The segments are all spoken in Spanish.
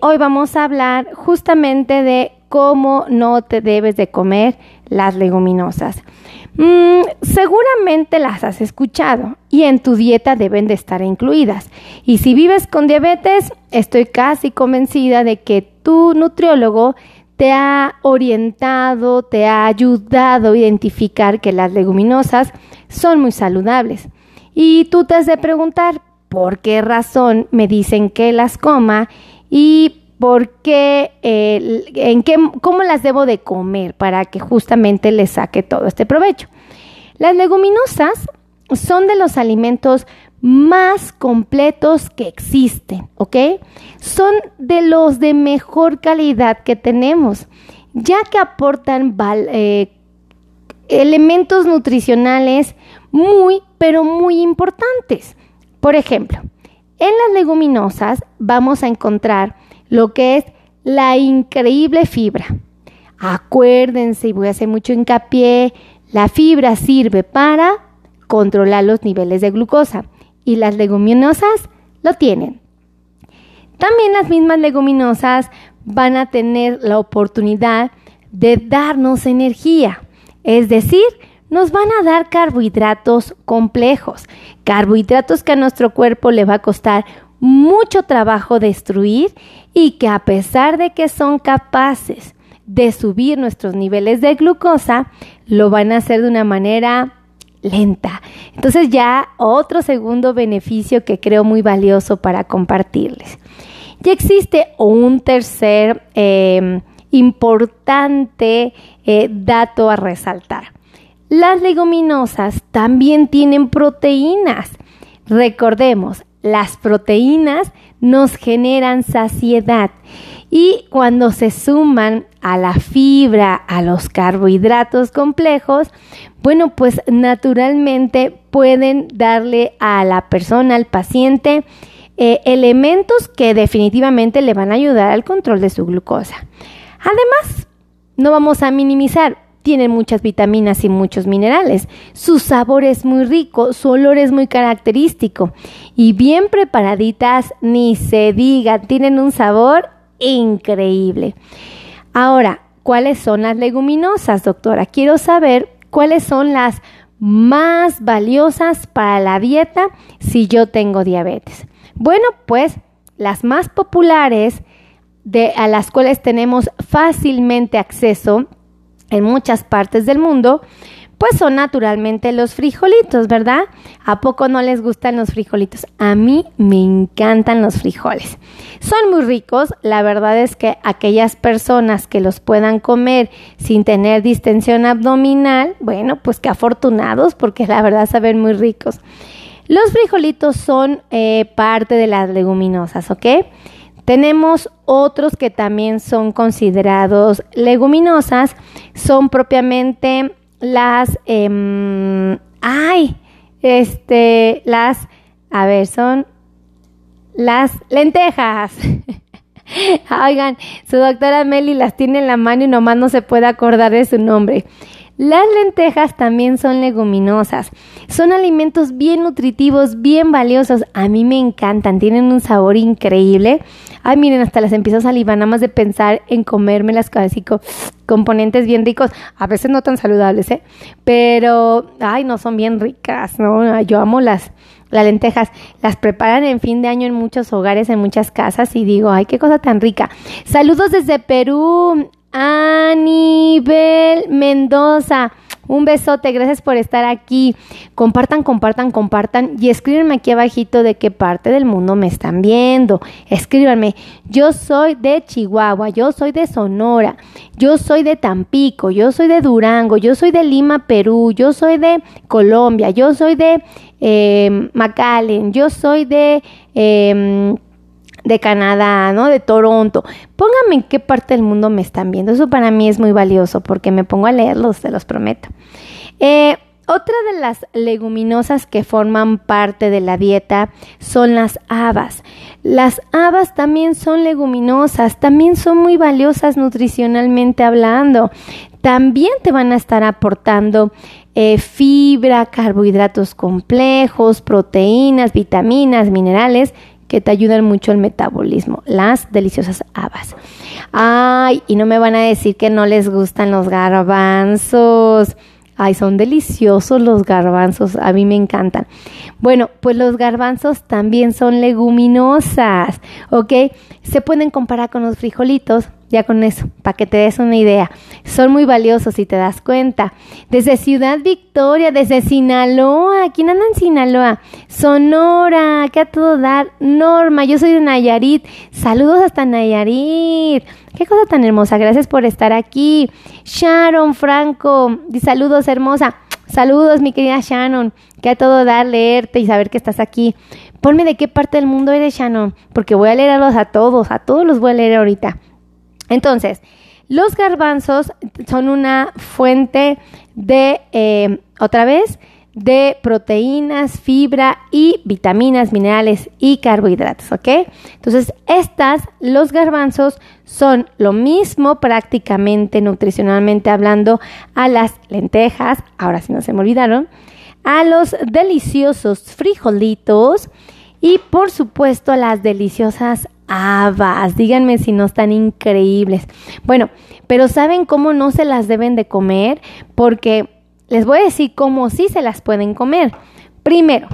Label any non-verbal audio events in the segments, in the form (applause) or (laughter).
hoy vamos a hablar justamente de cómo no te debes de comer las leguminosas. Mm, seguramente las has escuchado y en tu dieta deben de estar incluidas. Y si vives con diabetes, estoy casi convencida de que tu nutriólogo te ha orientado, te ha ayudado a identificar que las leguminosas son muy saludables. Y tú te has de preguntar por qué razón me dicen que las coma y por qué, en qué, cómo las debo de comer para que justamente les saque todo este provecho. Las leguminosas son de los alimentos más completos que existen, ¿ok? Son de los de mejor calidad que tenemos, ya que aportan eh, elementos nutricionales muy, pero muy importantes. Por ejemplo, en las leguminosas vamos a encontrar lo que es la increíble fibra. Acuérdense, y voy a hacer mucho hincapié, la fibra sirve para controlar los niveles de glucosa y las leguminosas lo tienen. También las mismas leguminosas van a tener la oportunidad de darnos energía, es decir, nos van a dar carbohidratos complejos, carbohidratos que a nuestro cuerpo le va a costar mucho trabajo destruir y que a pesar de que son capaces de subir nuestros niveles de glucosa, lo van a hacer de una manera lenta. Entonces ya otro segundo beneficio que creo muy valioso para compartirles. Ya existe un tercer em, importante eh, dato a resaltar. Las leguminosas también tienen proteínas. Recordemos, las proteínas nos generan saciedad y cuando se suman a la fibra, a los carbohidratos complejos, bueno, pues naturalmente pueden darle a la persona, al paciente, eh, elementos que definitivamente le van a ayudar al control de su glucosa. Además, no vamos a minimizar, tienen muchas vitaminas y muchos minerales. Su sabor es muy rico, su olor es muy característico y bien preparaditas, ni se diga, tienen un sabor increíble. Ahora, ¿cuáles son las leguminosas, doctora? Quiero saber cuáles son las más valiosas para la dieta si yo tengo diabetes. Bueno, pues las más populares de, a las cuales tenemos fácilmente acceso en muchas partes del mundo, pues son naturalmente los frijolitos, ¿verdad? ¿A poco no les gustan los frijolitos? A mí me encantan los frijoles. Son muy ricos, la verdad es que aquellas personas que los puedan comer sin tener distensión abdominal, bueno, pues qué afortunados porque la verdad saben muy ricos. Los frijolitos son eh, parte de las leguminosas, ¿ok? Tenemos otros que también son considerados leguminosas, son propiamente las, em, ay, este, las, a ver, son las lentejas. (laughs) Oigan, su doctora Meli las tiene en la mano y nomás no se puede acordar de su nombre. Las lentejas también son leguminosas. Son alimentos bien nutritivos, bien valiosos. A mí me encantan, tienen un sabor increíble. Ay, miren, hasta las empiezo a salivar nada más de pensar en comerme las así con componentes bien ricos. A veces no tan saludables, ¿eh? Pero, ay, no son bien ricas, ¿no? Yo amo las, las lentejas. Las preparan en fin de año en muchos hogares, en muchas casas y digo, ay, qué cosa tan rica. Saludos desde Perú. Anibel Mendoza. Un besote, gracias por estar aquí. Compartan, compartan, compartan y escríbanme aquí abajito de qué parte del mundo me están viendo. Escríbanme, yo soy de Chihuahua, yo soy de Sonora, yo soy de Tampico, yo soy de Durango, yo soy de Lima, Perú, yo soy de Colombia, yo soy de eh, McAllen, yo soy de... Eh, de Canadá, ¿no? De Toronto. Pónganme en qué parte del mundo me están viendo. Eso para mí es muy valioso porque me pongo a leerlos, se los prometo. Eh, otra de las leguminosas que forman parte de la dieta son las habas. Las habas también son leguminosas, también son muy valiosas nutricionalmente hablando. También te van a estar aportando eh, fibra, carbohidratos complejos, proteínas, vitaminas, minerales que te ayudan mucho el metabolismo, las deliciosas habas. Ay, y no me van a decir que no les gustan los garbanzos. Ay, son deliciosos los garbanzos, a mí me encantan. Bueno, pues los garbanzos también son leguminosas, ¿ok? Se pueden comparar con los frijolitos, ya con eso, para que te des una idea. Son muy valiosos si te das cuenta. Desde Ciudad Victoria, desde Sinaloa. ¿Quién anda en Sinaloa? Sonora, que a todo dar. Norma, yo soy de Nayarit. Saludos hasta Nayarit. Qué cosa tan hermosa. Gracias por estar aquí. Sharon Franco, saludos hermosa. Saludos, mi querida Shannon. Que a todo dar, leerte y saber que estás aquí. Ponme de qué parte del mundo eres, Shannon, porque voy a leerlos a todos, a todos los voy a leer ahorita. Entonces, los garbanzos son una fuente de, eh, otra vez, de proteínas, fibra y vitaminas, minerales y carbohidratos, ¿ok? Entonces, estas, los garbanzos, son lo mismo prácticamente nutricionalmente hablando a las lentejas, ahora sí no se me olvidaron, a los deliciosos frijolitos y por supuesto las deliciosas habas. Díganme si no están increíbles. Bueno, pero ¿saben cómo no se las deben de comer? Porque les voy a decir cómo sí se las pueden comer. Primero,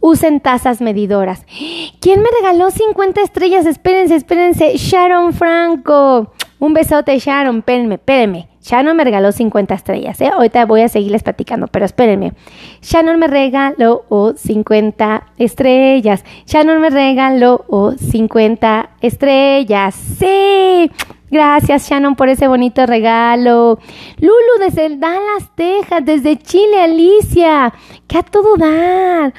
usen tazas medidoras. (gasps) ¿Quién me regaló 50 estrellas? Espérense, espérense. Sharon Franco. Un besote, Sharon. Espérenme, espérenme. Shannon me regaló 50 estrellas. ¿eh? Ahorita voy a seguirles platicando, pero espérenme. Shannon me regaló 50 estrellas. Shannon me regaló 50 estrellas. Sí. Gracias, Shannon, por ese bonito regalo. Lulu desde Dallas, Texas, desde Chile, Alicia. Que a todo dar.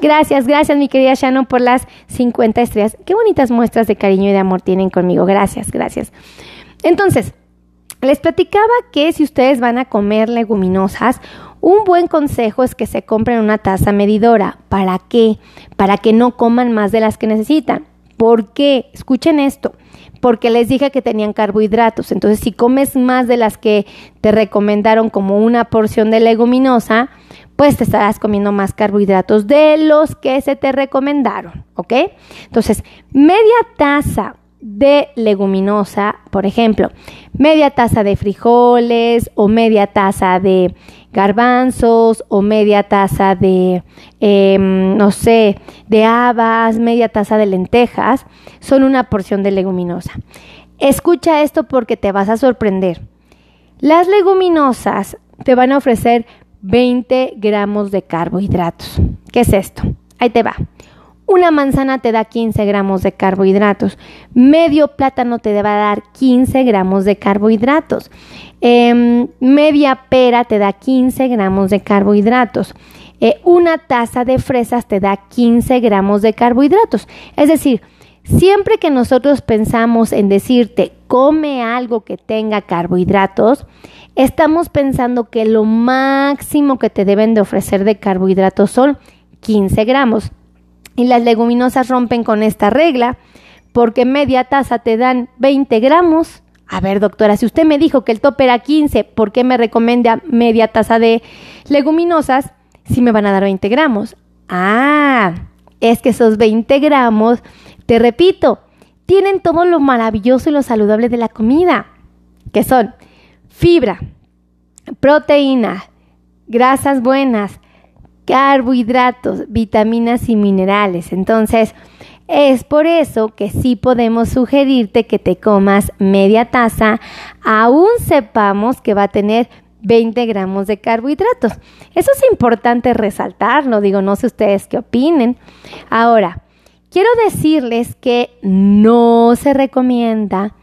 Gracias, gracias, mi querida Shannon, por las 50 estrellas. Qué bonitas muestras de cariño y de amor tienen conmigo. Gracias, gracias. Entonces, les platicaba que si ustedes van a comer leguminosas, un buen consejo es que se compren una taza medidora. ¿Para qué? Para que no coman más de las que necesitan. ¿Por qué? Escuchen esto. Porque les dije que tenían carbohidratos. Entonces, si comes más de las que te recomendaron como una porción de leguminosa, pues te estarás comiendo más carbohidratos de los que se te recomendaron. ¿Ok? Entonces, media taza de leguminosa, por ejemplo, media taza de frijoles o media taza de garbanzos o media taza de, em, no sé, de habas, media taza de lentejas, son una porción de leguminosa. Escucha esto porque te vas a sorprender. Las leguminosas te van a ofrecer 20 gramos de carbohidratos. ¿Qué es esto? Ahí te va. Una manzana te da 15 gramos de carbohidratos. Medio plátano te va a dar 15 gramos de carbohidratos. Em, media pera te da 15 gramos de carbohidratos. Eh, una taza de fresas te da 15 gramos de carbohidratos. Es decir, siempre que nosotros pensamos en decirte come algo que tenga carbohidratos, estamos pensando que lo máximo que te deben de ofrecer de carbohidratos son 15 gramos. Y las leguminosas rompen con esta regla porque media taza te dan 20 gramos. A ver, doctora, si usted me dijo que el tope era 15, ¿por qué me recomienda media taza de leguminosas si me van a dar 20 gramos? Ah, es que esos 20 gramos, te repito, tienen todo lo maravilloso y lo saludable de la comida, que son fibra, proteína, grasas buenas, carbohidratos, vitaminas y minerales. Entonces, es por eso que sí podemos sugerirte que te comas media taza, aún sepamos que va a tener 20 gramos de carbohidratos. Eso es importante resaltarlo, digo, no sé ustedes qué opinen. Ahora, quiero decirles que no se recomienda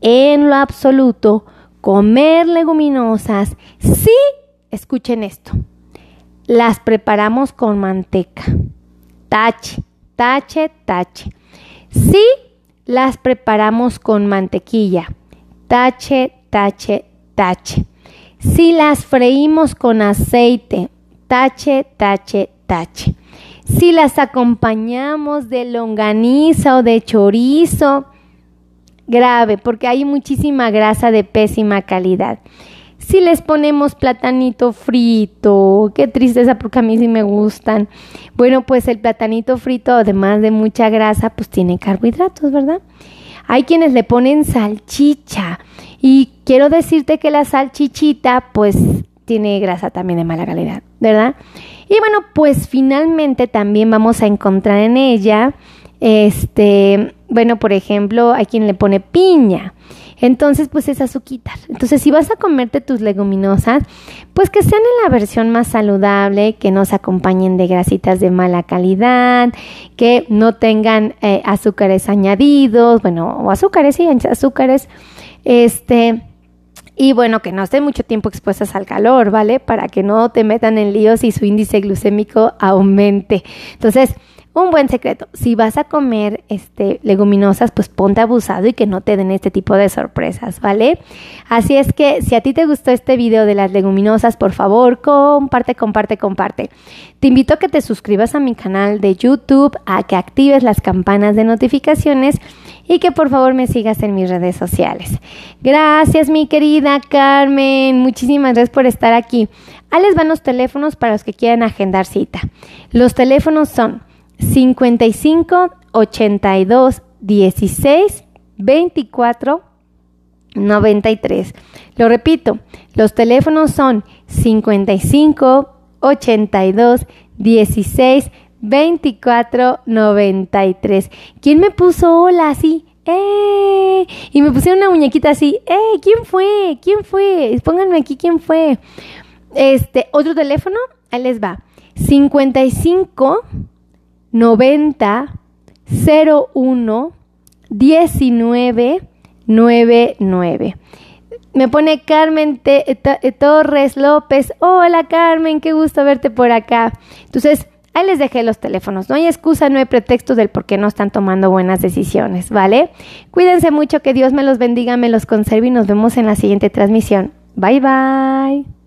en lo absoluto comer leguminosas si, escuchen esto, las preparamos con manteca. Tache, tache, tache. Si las preparamos con mantequilla. Tache, tache, tache. Si las freímos con aceite. Tache, tache, tache. Si las acompañamos de longaniza o de chorizo, grave, porque hay muchísima grasa de pésima calidad. Si les ponemos platanito frito, qué tristeza porque a mí sí me gustan. Bueno, pues el platanito frito, además de mucha grasa, pues tiene carbohidratos, ¿verdad? Hay quienes le ponen salchicha y quiero decirte que la salchichita pues tiene grasa también de mala calidad, ¿verdad? Y bueno, pues finalmente también vamos a encontrar en ella, este, bueno, por ejemplo, hay quien le pone piña. Entonces, pues es azúcar. Entonces, si vas a comerte tus leguminosas, pues que sean en la versión más saludable, que no se acompañen de grasitas de mala calidad, que no tengan eh, azúcares añadidos, bueno, o azúcares, y azúcares, este, y bueno, que no estén mucho tiempo expuestas al calor, ¿vale? Para que no te metan en líos y su índice glucémico aumente. Entonces, un buen secreto, si vas a comer este, leguminosas, pues ponte abusado y que no te den este tipo de sorpresas, ¿vale? Así es que si a ti te gustó este video de las leguminosas, por favor, comparte, comparte, comparte. Te invito a que te suscribas a mi canal de YouTube, a que actives las campanas de notificaciones y que por favor me sigas en mis redes sociales. Gracias, mi querida Carmen. Muchísimas gracias por estar aquí. Ahí les van los teléfonos para los que quieran agendar cita. Los teléfonos son 55 82 16 24 93. Lo repito, los teléfonos son 55 82 16 24 93. ¿Quién me puso hola así? ¡Eh! Y me pusieron una muñequita así. ¡Eh! ¿Quién fue? ¿Quién fue? Pónganme aquí quién fue. Este, otro teléfono, ahí les va. 55 90 01 19 99. Me pone Carmen Torres López. Hola Carmen, qué gusto verte por acá. Entonces, ahí les dejé los teléfonos. No hay excusa, no hay pretexto del por qué no están tomando buenas decisiones, ¿vale? Cuídense mucho, que Dios me los bendiga, me los conserve y nos vemos en la siguiente transmisión. Bye bye.